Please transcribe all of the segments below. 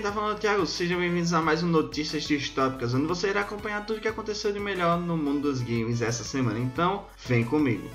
quem tá falando é o Thiago, sejam bem-vindos a mais um Notícias Distópicas, onde você irá acompanhar tudo o que aconteceu de melhor no mundo dos games essa semana. Então, vem comigo.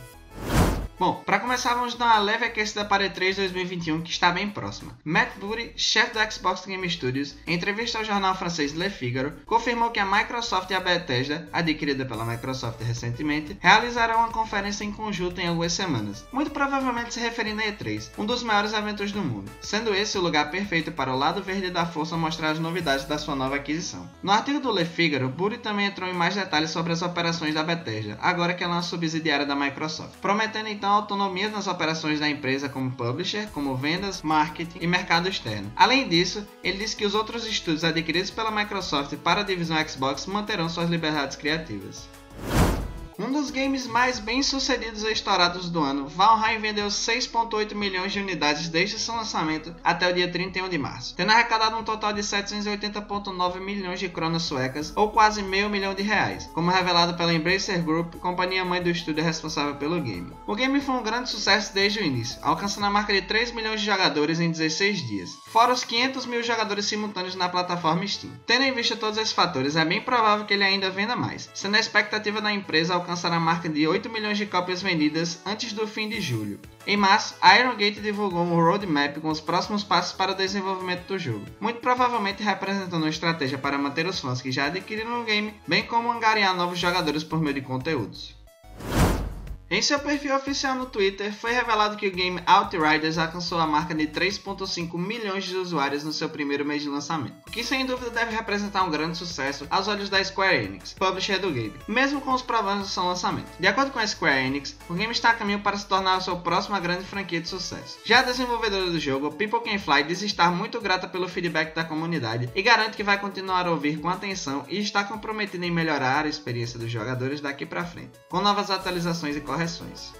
Bom, para começar, vamos dar uma leve aquecida para E3 2021 que está bem próxima. Matt Booty, chefe da Xbox Game Studios, em entrevista ao jornal francês Le Figaro, confirmou que a Microsoft e a Bethesda, adquirida pela Microsoft recentemente, realizarão uma conferência em conjunto em algumas semanas, muito provavelmente se referindo a E3, um dos maiores eventos do mundo, sendo esse o lugar perfeito para o lado verde da força mostrar as novidades da sua nova aquisição. No artigo do Le Figaro, Booty também entrou em mais detalhes sobre as operações da Bethesda, agora que ela é uma subsidiária da Microsoft, prometendo então então autonomia nas operações da empresa como publisher, como vendas, marketing e mercado externo. Além disso, ele disse que os outros estúdios adquiridos pela Microsoft para a divisão Xbox manterão suas liberdades criativas. Um dos games mais bem sucedidos e estourados do ano, Valheim vendeu 6.8 milhões de unidades desde seu lançamento até o dia 31 de março, tendo arrecadado um total de 780.9 milhões de kronas suecas, ou quase meio milhão de reais, como revelado pela Embracer Group, companhia mãe do estúdio responsável pelo game. O game foi um grande sucesso desde o início, alcançando a marca de 3 milhões de jogadores em 16 dias, fora os 500 mil jogadores simultâneos na plataforma Steam. Tendo em vista todos esses fatores, é bem provável que ele ainda venda mais, sendo a expectativa da empresa alcançar a marca de 8 milhões de cópias vendidas antes do fim de julho. Em março, a Iron Gate divulgou um roadmap com os próximos passos para o desenvolvimento do jogo, muito provavelmente representando uma estratégia para manter os fãs que já adquiriram o game, bem como angariar novos jogadores por meio de conteúdos. Em seu perfil oficial no Twitter, foi revelado que o game Outriders alcançou a marca de 3.5 milhões de usuários no seu primeiro mês de lançamento, o que sem dúvida deve representar um grande sucesso aos olhos da Square Enix, publisher do game, mesmo com os problemas do seu lançamento. De acordo com a Square Enix, o game está a caminho para se tornar a sua próxima grande franquia de sucesso. Já a desenvolvedora do jogo, People Can Fly, diz estar muito grata pelo feedback da comunidade e garante que vai continuar a ouvir com atenção e está comprometida em melhorar a experiência dos jogadores daqui para frente, com novas atualizações e correções.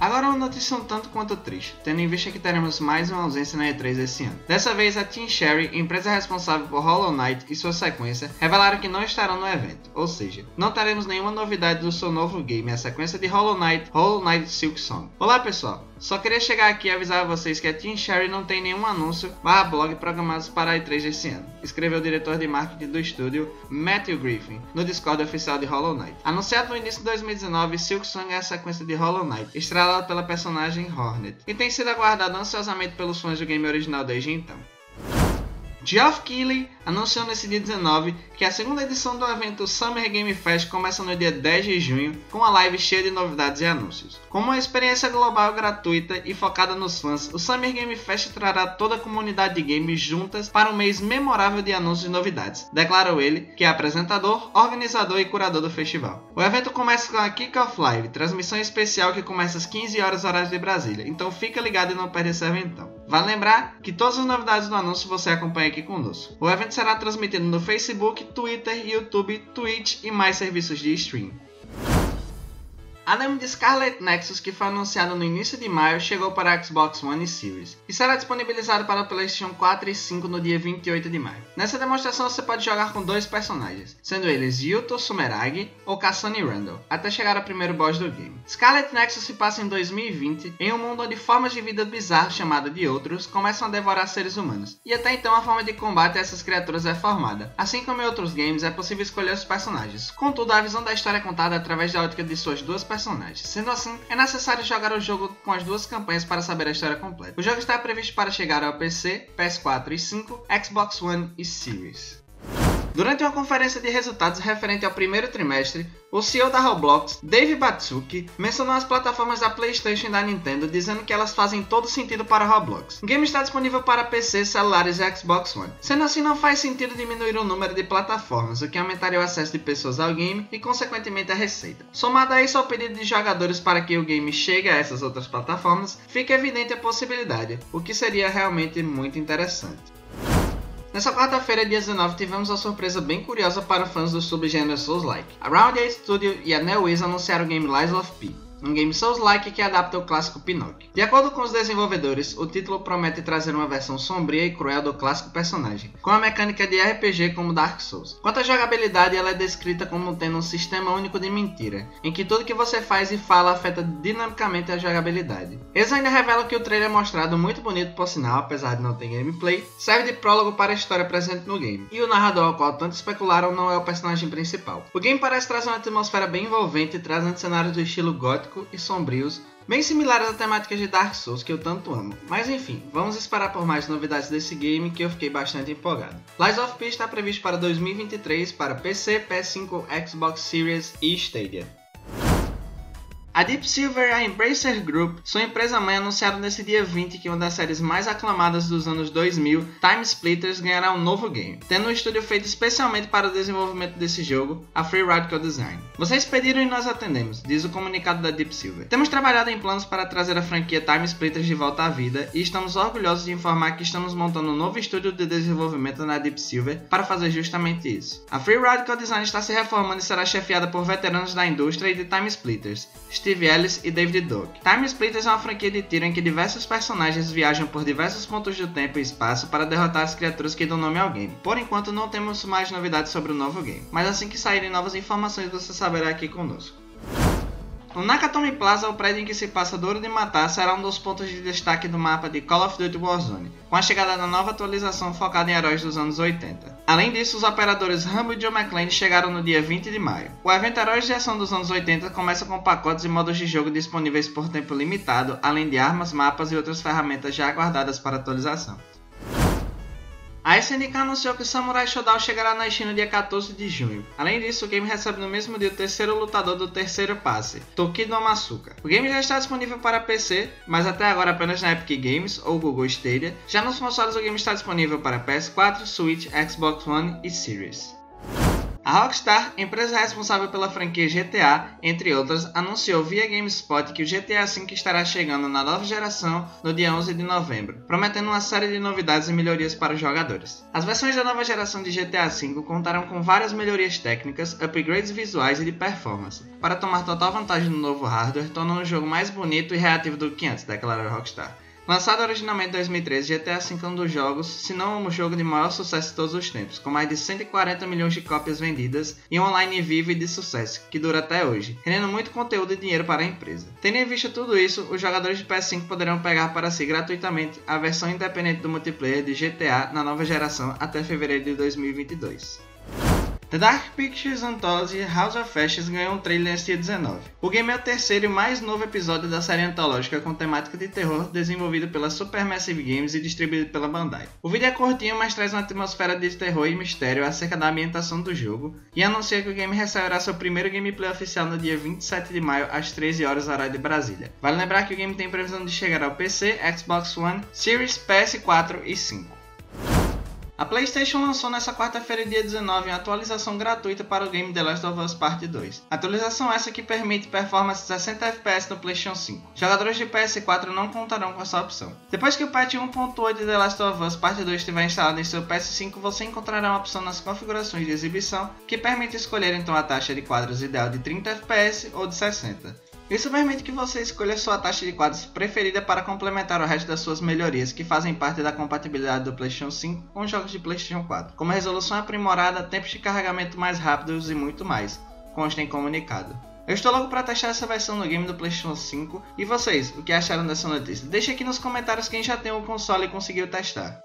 Agora uma notícia um tanto quanto triste, tendo em vista que teremos mais uma ausência na E3 esse ano. Dessa vez a Team Sherry, empresa responsável por Hollow Knight e sua sequência, revelaram que não estarão no evento, ou seja, não teremos nenhuma novidade do seu novo game, a sequência de Hollow Knight, Hollow Knight Silk Song. Olá pessoal, só queria chegar aqui e avisar vocês que a Team Sherry não tem nenhum anúncio barra blog programados para a E3 esse ano, escreveu o diretor de marketing do estúdio, Matthew Griffin, no Discord oficial de Hollow Knight. Anunciado no início de 2019, Silk Song é a sequência de Hollow Knight, estrelada pela personagem Hornet, e tem sido aguardado ansiosamente pelos fãs do game original desde então. Geoff Keighley anunciou nesse dia 19 que a segunda edição do evento Summer Game Fest começa no dia 10 de junho com uma live cheia de novidades e anúncios. Como uma experiência global gratuita e focada nos fãs, o Summer Game Fest trará toda a comunidade de games juntas para um mês memorável de anúncios e novidades, declarou ele, que é apresentador, organizador e curador do festival. O evento começa com a Kick-Off Live, transmissão especial que começa às 15 horas horário de Brasília, então fica ligado e não perde esse eventão. Vale lembrar que todas as novidades do anúncio você acompanha aqui conosco. O evento será transmitido no Facebook, Twitter, YouTube, Twitch e mais serviços de stream. A demo de Scarlet Nexus, que foi anunciada no início de maio, chegou para a Xbox One e Series e será disponibilizado para PlayStation 4 e 5 no dia 28 de maio. Nessa demonstração você pode jogar com dois personagens, sendo eles Yuto Sumeragi ou Kasane Randall, até chegar ao primeiro boss do game. Scarlet Nexus se passa em 2020, em um mundo onde formas de vida bizarras chamadas de outros começam a devorar seres humanos, e até então a forma de combate a essas criaturas é formada. Assim como em outros games, é possível escolher os personagens. Contudo, a visão da história é contada através da ótica de suas duas personagens personagens. Sendo assim, é necessário jogar o jogo com as duas campanhas para saber a história completa. O jogo está previsto para chegar ao PC, PS4 e 5, Xbox One e Series. Durante uma conferência de resultados referente ao primeiro trimestre, o CEO da Roblox, Dave Batsuki, mencionou as plataformas da PlayStation e da Nintendo, dizendo que elas fazem todo sentido para Roblox. O game está disponível para PC, celulares e Xbox One. Sendo assim, não faz sentido diminuir o número de plataformas, o que aumentaria o acesso de pessoas ao game e, consequentemente, a receita. Somado a isso ao pedido de jogadores para que o game chegue a essas outras plataformas, fica evidente a possibilidade, o que seria realmente muito interessante. Nessa quarta-feira, dia 19, tivemos uma surpresa bem curiosa para fãs do subgênero Souls-like. A Round 8 Studio e a NeoWiz anunciaram o game Lies of P. um game Souls-like que adapta o clássico Pinocchio. De acordo com os desenvolvedores, o título promete trazer uma versão sombria e cruel do clássico personagem, com a mecânica de RPG como Dark Souls. Quanto à jogabilidade, ela é descrita como tendo um sistema único de mentira, em que tudo que você faz e fala afeta dinamicamente a jogabilidade. Eles ainda revelam que o trailer mostrado muito bonito por sinal, apesar de não ter gameplay, serve de prólogo para a história presente no game, e o narrador ao qual tanto especularam não é o personagem principal. O game parece trazer uma atmosfera bem envolvente, trazendo cenários do estilo gótico e sombrios, bem similares à temática de Dark Souls que eu tanto amo. Mas enfim, vamos esperar por mais novidades desse game que eu fiquei bastante empolgado. Lies of P está previsto para 2023 para PC, PS5, Xbox Series e Stadia. A Deep Silver e a Embracer Group, sua empresa mãe, anunciaram nesse dia 20 que uma das séries mais aclamadas dos anos 2000, Time Splitters, ganhará um novo game, tendo um estúdio feito especialmente para o desenvolvimento desse jogo, a Free Radical Design. Vocês pediram e nós atendemos, diz o comunicado da Deep Silver. Temos trabalhado em planos para trazer a franquia Time Splitters de volta à vida e estamos orgulhosos de informar que estamos montando um novo estúdio de desenvolvimento na Deep Silver para fazer justamente isso. A Free Radical Design está se reformando e será chefiada por veteranos da indústria e de Time Splitters, Ellis e David Duke. Time Splitters é uma franquia de tiro em que diversos personagens viajam por diversos pontos do tempo e espaço para derrotar as criaturas que dão nome ao game. Por enquanto não temos mais novidades sobre o novo game, mas assim que saírem novas informações você saberá aqui conosco. O Nakatomi Plaza, o prédio em que se passa Duro de Matar, será um dos pontos de destaque do mapa de Call of Duty Warzone, com a chegada da nova atualização focada em heróis dos anos 80. Além disso, os operadores Rambo e Joe McClane chegaram no dia 20 de maio. O evento Heróis de Ação dos anos 80 começa com pacotes e modos de jogo disponíveis por tempo limitado, além de armas, mapas e outras ferramentas já aguardadas para atualização. A SNK anunciou que Samurai Shodown chegará na China dia 14 de junho. Além disso, o game recebe no mesmo dia o terceiro lutador do terceiro passe, Tokido Masuka. O game já está disponível para PC, mas até agora apenas na Epic Games ou Google Stadia. Já nos consoles o game está disponível para PS4, Switch, Xbox One e Series. A Rockstar, empresa responsável pela franquia GTA, entre outras, anunciou via GameSpot que o GTA V estará chegando na nova geração no dia 11 de novembro, prometendo uma série de novidades e melhorias para os jogadores. As versões da nova geração de GTA V contarão com várias melhorias técnicas, upgrades visuais e de performance, para tomar total vantagem no novo hardware, tornando o jogo mais bonito e reativo do que antes, declarou a Rockstar. Lançado originalmente em 2013, GTA V é um dos jogos, se não o jogo de maior sucesso de todos os tempos, com mais de 140 milhões de cópias vendidas e um online vivo e de sucesso, que dura até hoje, rendendo muito conteúdo e dinheiro para a empresa. Tendo em vista tudo isso, os jogadores de PS5 poderão pegar para si gratuitamente a versão independente do multiplayer de GTA na nova geração até fevereiro de 2022. The Dark Pictures Anthology House of Ashes ganhou um trailer neste dia 19. O game é o terceiro e mais novo episódio da série antológica com temática de terror desenvolvido pela Supermassive Games e distribuído pela Bandai. O vídeo é curtinho, mas traz uma atmosfera de terror e mistério acerca da ambientação do jogo e anuncia que o game receberá seu primeiro gameplay oficial no dia 27 de maio às 13 horas horário de Brasília. Vale lembrar que o game tem previsão de chegar ao PC, Xbox One, Series, PS4 e 5. A PlayStation lançou nesta quarta-feira, dia 19, uma atualização gratuita para o game The Last of Us Part 2. Atualização essa que permite performance 60 FPS no PlayStation 5. Jogadores de PS4 não contarão com essa opção. Depois que o patch 1.8 de The Last of Us Part 2 estiver instalado em seu PS5, você encontrará uma opção nas configurações de exibição que permite escolher então a taxa de quadros ideal de 30 FPS ou de 60. Isso permite que você escolha sua taxa de quadros preferida para complementar o resto das suas melhorias que fazem parte da compatibilidade do PlayStation 5 com jogos de PlayStation 4, como resolução aprimorada, tempos de carregamento mais rápidos e muito mais, consta em comunicado. Eu estou logo para testar essa versão no game do PlayStation 5 e vocês, o que acharam dessa notícia? Deixe aqui nos comentários quem já tem o console e conseguiu testar.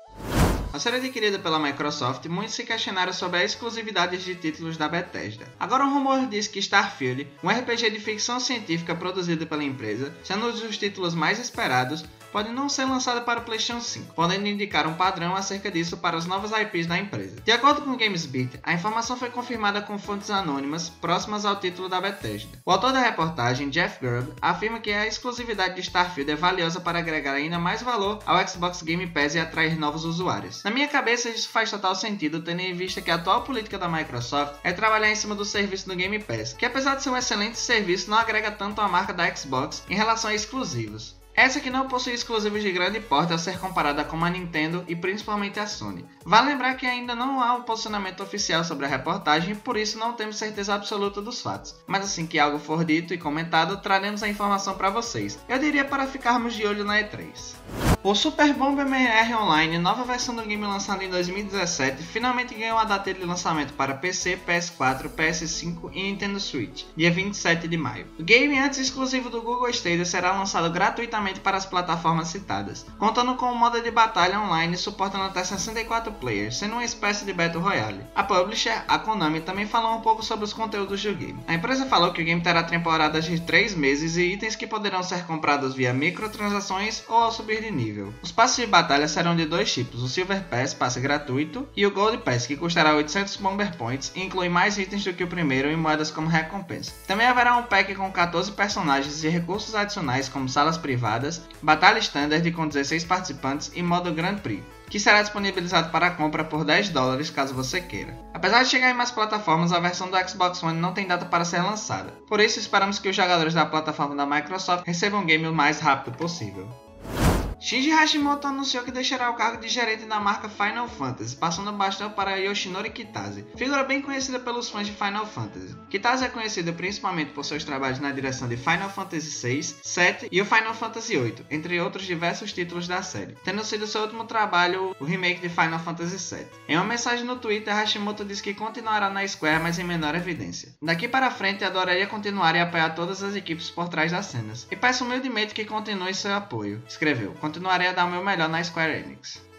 A série adquirida pela Microsoft, muitos se questionaram sobre a exclusividade de títulos da Bethesda. Agora um rumor diz que Starfield, um RPG de ficção científica produzido pela empresa, sendo um dos títulos mais esperados, pode não ser lançada para o PlayStation 5, podendo indicar um padrão acerca disso para as novas IPs da empresa. De acordo com GamesBeat, a informação foi confirmada com fontes anônimas próximas ao título da Bethesda. O autor da reportagem, Jeff Grubb, afirma que a exclusividade de Starfield é valiosa para agregar ainda mais valor ao Xbox Game Pass e atrair novos usuários. Na minha cabeça, isso faz total sentido, tendo em vista que a atual política da Microsoft é trabalhar em cima do serviço do Game Pass, que apesar de ser um excelente serviço, não agrega tanto à marca da Xbox em relação a exclusivos. Essa que não possui exclusivos de grande porte ao ser comparada com a Nintendo e principalmente a Sony. Vale lembrar que ainda não há um posicionamento oficial sobre a reportagem, por isso não temos certeza absoluta dos fatos. Mas assim que algo for dito e comentado, traremos a informação para vocês. Eu diria para ficarmos de olho na E3. O Super Bomber MR Online, nova versão do game lançada em 2017, finalmente ganhou a data de lançamento para PC, PS4, PS5 e Nintendo Switch, dia 27 de maio. O game, antes exclusivo do Google Stadia, será lançado gratuitamente para as plataformas citadas, contando com um modo de batalha online suportando até 64 players, sendo uma espécie de Battle Royale. A publisher, a Konami, também falou um pouco sobre os conteúdos do game. A empresa falou que o game terá temporadas de 3 meses e itens que poderão ser comprados via microtransações ou ao subir de nível nível. Os passes de batalha serão de dois tipos, o Silver Pass, passe gratuito, e o Gold Pass, que custará 800 Bomber Points e inclui mais itens do que o primeiro e moedas como recompensa. Também haverá um pack com 14 personagens e recursos adicionais como salas privadas, batalha standard com 16 participantes e modo Grand Prix que será disponibilizado para compra por 10 dólares caso você queira. Apesar de chegar em mais plataformas, a versão do Xbox One não tem data para ser lançada. Por isso, esperamos que os jogadores da plataforma da Microsoft recebam o game o mais rápido possível. Shinji Hashimoto anunciou que deixará o cargo de gerente da marca Final Fantasy, passando o bastão para Yoshinori Kitase, figura bem conhecida pelos fãs de Final Fantasy. Kitase é conhecido principalmente por seus trabalhos na direção de Final Fantasy VI, VII e o Final Fantasy VIII, entre outros diversos títulos da série, tendo sido seu último trabalho o remake de Final Fantasy VII. Em uma mensagem no Twitter, Hashimoto disse que continuará na Square, mas em menor evidência. Daqui para frente, adoraria continuar e apoiar todas as equipes por trás das cenas, e peço humildemente que continue seu apoio, escreveu continuarei a dar o meu melhor na Square Enix.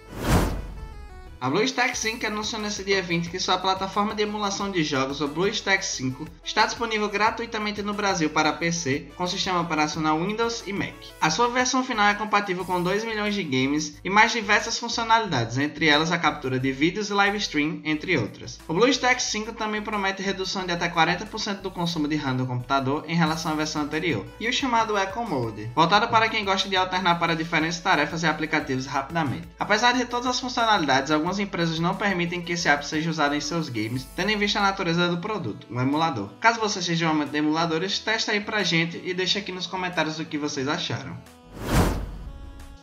A BlueStacks 5 anunciou nesse dia 20 que sua plataforma de emulação de jogos, o BlueStacks 5, está disponível gratuitamente no Brasil para PC com sistema operacional Windows e Mac. A sua versão final é compatível com 2 milhões de games e mais diversas funcionalidades, entre elas a captura de vídeos e live stream, entre outras. O BlueStacks 5 também promete redução de até 40% do consumo de RAM do computador em relação à versão anterior, e o chamado Eco Mode, voltado para quem gosta de alternar para diferentes tarefas e aplicativos rapidamente. Apesar de todas as funcionalidades, algumas empresas não permitem que esse app seja usado em seus games, tendo em vista a natureza do produto, um emulador. Caso você seja um amante de emuladores, testa aí pra gente e deixa aqui nos comentários o que vocês acharam.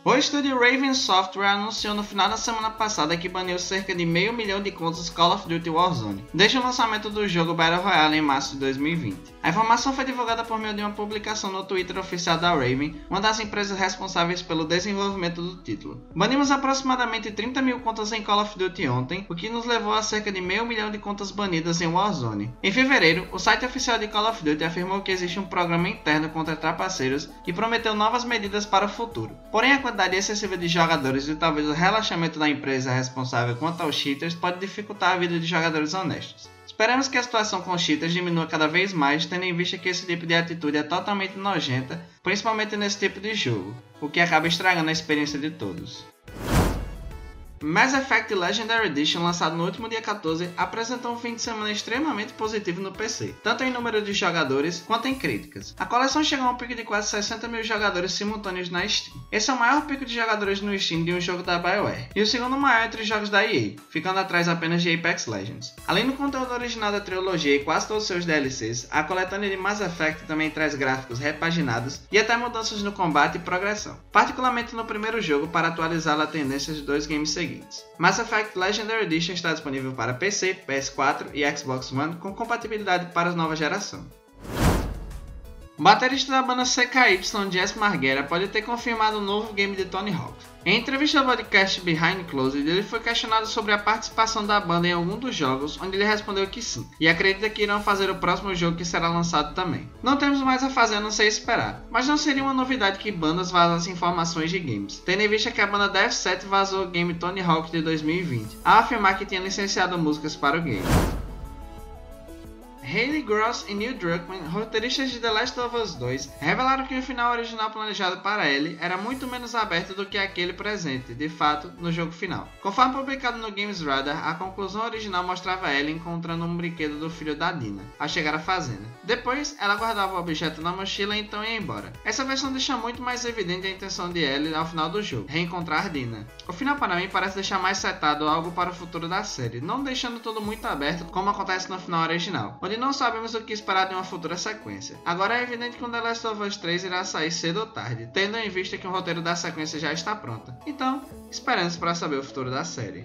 O estúdio Raven Software anunciou no final da semana passada que baniu cerca de meio milhão de contas Call of Duty Warzone, desde o lançamento do jogo Battle Royale em março de 2020. A informação foi divulgada por meio de uma publicação no Twitter oficial da Raven, uma das empresas responsáveis pelo desenvolvimento do título. Banimos aproximadamente 30 mil contas em Call of Duty ontem, o que nos levou a cerca de meio milhão de contas banidas em Warzone. Em fevereiro, o site oficial de Call of Duty afirmou que existe um programa interno contra trapaceiros e prometeu novas medidas para o futuro. Porém, a quantidade excessiva de jogadores e talvez o relaxamento da empresa responsável quanto aos cheaters pode dificultar a vida de jogadores honestos. Esperamos que a situação com os cheaters diminua cada vez mais, tendo em vista que esse tipo de atitude é totalmente nojenta, principalmente nesse tipo de jogo, o que acaba estragando a experiência de todos. Mass Effect Legendary Edition, lançado no último dia 14, apresentou um fim de semana extremamente positivo no PC, tanto em número de jogadores quanto em críticas. A coleção chegou a um pico de quase 60 mil jogadores simultâneos na Steam. Esse é o maior pico de jogadores no Steam de um jogo da BioWare, e o segundo maior entre os jogos da EA, ficando atrás apenas de Apex Legends. Além do conteúdo original da trilogia e quase todos seus DLCs, a coletânea de Mass Effect também traz gráficos repaginados e até mudanças no combate e progressão, particularmente no primeiro jogo para atualizar a tendência de dois games seguintes seguintes. Mass Effect Legendary Edition está disponível para PC, PS4 e Xbox One com compatibilidade para a nova geração. O baterista da banda CKY, Jess Marguera, pode ter confirmado o um novo game de Tony Hawk. Em entrevista ao podcast Behind Closed, ele foi questionado sobre a participação da banda em algum dos jogos, onde ele respondeu que sim, e acredita que irão fazer o próximo jogo que será lançado também. Não temos mais a fazer a não ser esperar, mas não seria uma novidade que bandas vazassem informações de games, tendo em vista que a banda Death Set vazou o game Tony Hawk de 2020, a afirmar que tinha licenciado músicas para o game. Haley Gross e Neil Druckmann, roteiristas de The Last of Us 2, revelaram que o final original planejado para Ellie era muito menos aberto do que aquele presente, de fato, no jogo final. Conforme publicado no Games Radar, a conclusão original mostrava Ellie encontrando um brinquedo do filho da Dina, ao chegar à fazenda. Depois, ela guardava o objeto na mochila e então ia embora. Essa versão deixa muito mais evidente a intenção de Ellie ao final do jogo, reencontrar Dina. O final para mim parece deixar mais setado algo para o futuro da série, não deixando tudo muito aberto como acontece no final original, onde não sabemos o que esperar de uma futura sequência. Agora é evidente que o The Last of Us 3 irá sair cedo ou tarde, tendo em vista que o roteiro da sequência já está pronto. Então, esperamos para saber o futuro da série.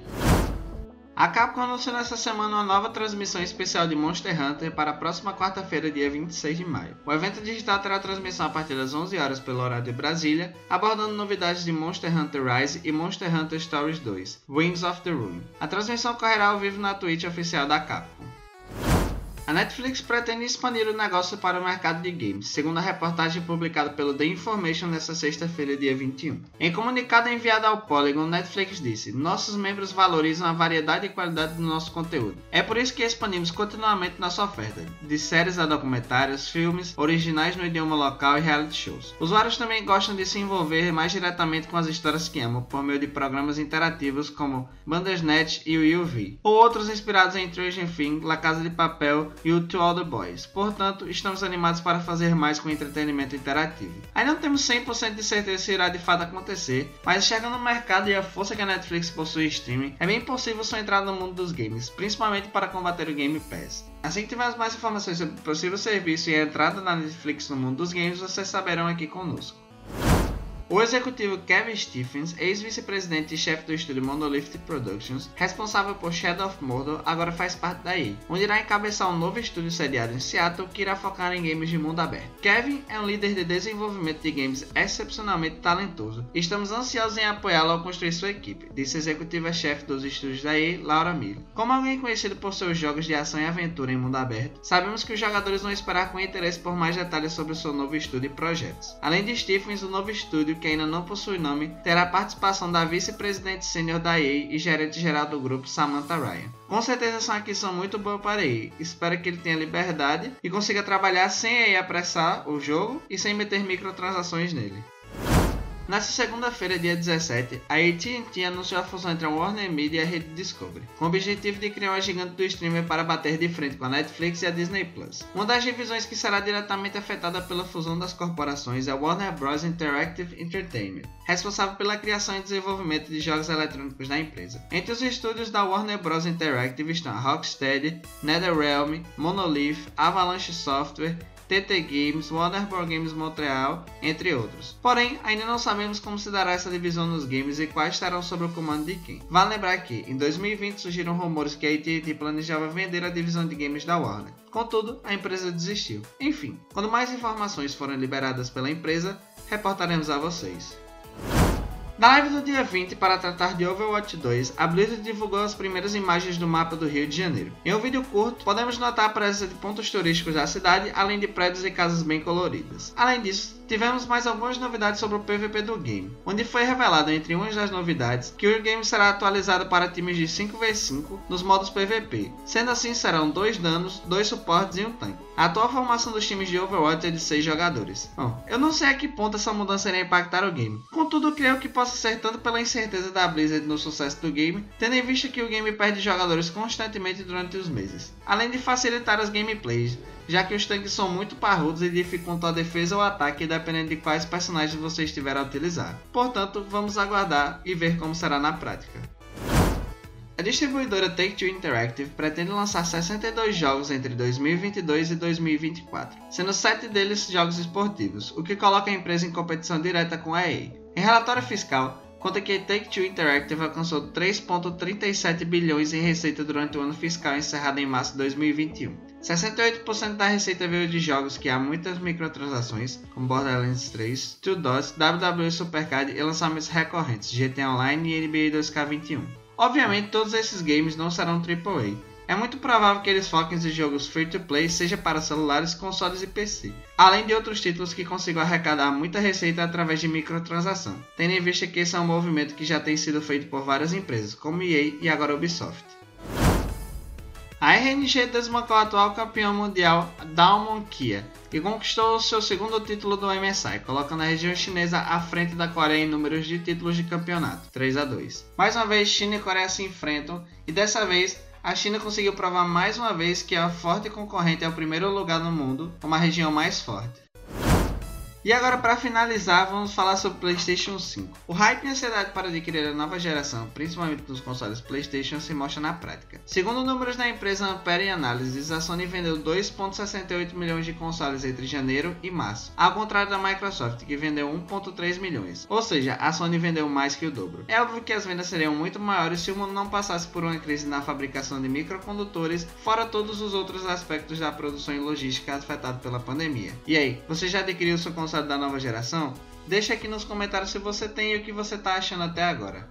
A Capcom anunciou nesta semana uma nova transmissão especial de Monster Hunter para a próxima quarta-feira, dia 26 de maio. O evento digital terá transmissão a partir das 11 horas pelo horário de Brasília, abordando novidades de Monster Hunter Rise e Monster Hunter Stories 2, Wings of the Room. A transmissão ocorrerá ao vivo na Twitch oficial da Capcom. A Netflix pretende expandir o negócio para o mercado de games, segundo a reportagem publicada pelo The Information nesta sexta-feira, dia 21. Em comunicado enviado ao Polygon, Netflix disse: Nossos membros valorizam a variedade e qualidade do nosso conteúdo. É por isso que expandimos continuamente nossa oferta, de séries a documentários, filmes, originais no idioma local e reality shows. Usuários também gostam de se envolver mais diretamente com as histórias que amam, por meio de programas interativos como Bandersnatch e o UV, ou outros inspirados em Stranger Things, La Casa de Papel e o To All The Boys. Portanto, estamos animados para fazer mais com entretenimento interativo. Ainda não temos 100% de certeza se irá de fato acontecer, mas chegando no mercado e a força que a Netflix possui streaming, é bem possível sua entrada no mundo dos games, principalmente para combater o Game Pass. Assim que tivermos mais informações sobre o possível serviço e a entrada da Netflix no mundo dos games, vocês saberão aqui conosco. O executivo Kevin Stephens, ex-vice-presidente e chefe do estúdio Monolith Productions, responsável por Shadow of Mordor, agora faz parte da EA, onde irá encabeçar um novo estúdio sediado em Seattle que irá focar em games de mundo aberto. Kevin é um líder de desenvolvimento de games excepcionalmente talentoso e estamos ansiosos em apoiá-lo ao construir sua equipe, disse a executiva-chefe dos estúdios da EA, Laura Miller. Como alguém conhecido por seus jogos de ação e aventura em mundo aberto, sabemos que os jogadores vão esperar com interesse por mais detalhes sobre o seu novo estúdio e projetos. Além de Stephens, o novo estúdio que ainda não possui nome, terá participação da vice-presidente sênior da EA e gerente-geral do grupo, Samantha Ryan. Com certeza essa aquisição muito boa para a EA. Espero que ele tenha liberdade e consiga trabalhar sem a EA apressar o jogo e sem meter microtransações nele. Nessa segunda-feira, dia 17, a AT&T anunciou a fusão entre a Warner Media e a rede Discovery, com o objetivo de criar uma gigante do streamer para bater de frente com a Netflix e a Disney+. Plus. Uma das divisões que será diretamente afetada pela fusão das corporações é a Warner Bros. Interactive Entertainment, responsável pela criação e desenvolvimento de jogos eletrônicos da empresa. Entre os estúdios da Warner Bros. Interactive estão a Rocksteady, NetherRealm, Monolith, Avalanche Software TT Games, Warner Bros. Games Montreal, entre outros. Porém, ainda não sabemos como se dará essa divisão nos games e quais estarão sob o comando de quem. Vale lembrar que, em 2020, surgiram rumores que a AT&T planejava vender a divisão de games da Warner. Contudo, a empresa desistiu. Enfim, quando mais informações forem liberadas pela empresa, reportaremos a vocês. Na live do dia 20, para tratar de Overwatch 2, a Blizzard divulgou as primeiras imagens do mapa do Rio de Janeiro. Em um vídeo curto, podemos notar a presença de pontos turísticos da cidade, além de prédios e casas bem coloridas. Além disso, tivemos mais algumas novidades sobre o PVP do game, onde foi revelado entre umas das novidades que o game será atualizado para times de 5v5 nos modos PVP, sendo assim serão dois danos, dois suportes e um tanque. A atual formação dos times de Overwatch é de 6 jogadores. Bom, eu não sei a que ponto essa mudança irá impactar o game, contudo creio que possa ser tanto pela incerteza da Blizzard no sucesso do game, tendo em vista que o game perde jogadores constantemente durante os meses, além de facilitar as gameplays, já que os tanques são muito parrudos e dificultam a defesa ou ataque dependendo de quais personagens você estiver a utilizar. Portanto, vamos aguardar e ver como será na prática. A distribuidora Take-Two Interactive pretende lançar 62 jogos entre 2022 e 2024, sendo 7 deles jogos esportivos, o que coloca a empresa em competição direta com a EA. Em relatório fiscal, conta que Take-Two Interactive alcançou 3,37 bilhões em receita durante o ano fiscal encerrado em março de 2021. 68% da receita veio de jogos que há muitas microtransações, como Borderlands 3, Two Dots, WWE Supercard e lançamentos recorrentes GTA Online e NBA 2K21. Obviamente, todos esses games não serão AAA. É muito provável que eles foquem em jogos free-to-play, seja para celulares, consoles e PC, além de outros títulos que consigam arrecadar muita receita através de microtransação, tendo em vista que esse é um movimento que já tem sido feito por várias empresas, como EA e agora Ubisoft. A RNG desbancou o atual campeão mundial Dalmon Kia e conquistou seu segundo título do MSI, colocando a região chinesa à frente da Coreia em números de títulos de campeonato, 3 a 2. Mais uma vez, China e Coreia se enfrentam e dessa vez a China conseguiu provar mais uma vez que a forte concorrente é o primeiro lugar no mundo, uma região mais forte. E agora, para finalizar, vamos falar sobre o PlayStation 5. O hype e ansiedade para adquirir a nova geração, principalmente nos consoles PlayStation, se mostra na prática. Segundo números da empresa Ampere Analysis, a Sony vendeu 2,68 milhões de consoles entre janeiro e março, ao contrário da Microsoft, que vendeu 1,3 milhões. Ou seja, a Sony vendeu mais que o dobro. É óbvio que as vendas seriam muito maiores se o mundo não passasse por uma crise na fabricação de microcondutores, fora todos os outros aspectos da produção e logística afetados pela pandemia. E aí, você já adquiriu seu console da nova geração? Deixa aqui nos comentários se você tem e o que você está achando até agora.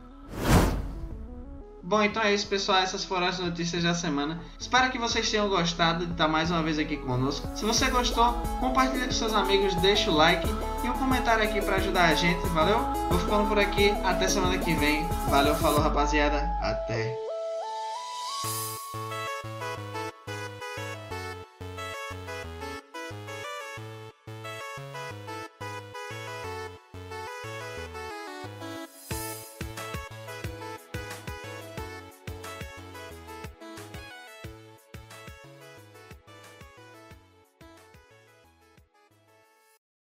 Bom, então é isso, pessoal. Essas foram as notícias da semana. Espero que vocês tenham gostado de estar mais uma vez aqui conosco. Se você gostou, compartilhe com seus amigos, deixa o like e um comentário aqui para ajudar a gente. Valeu? Vou ficando por aqui. Até semana que vem. Valeu, falou, rapaziada. Até.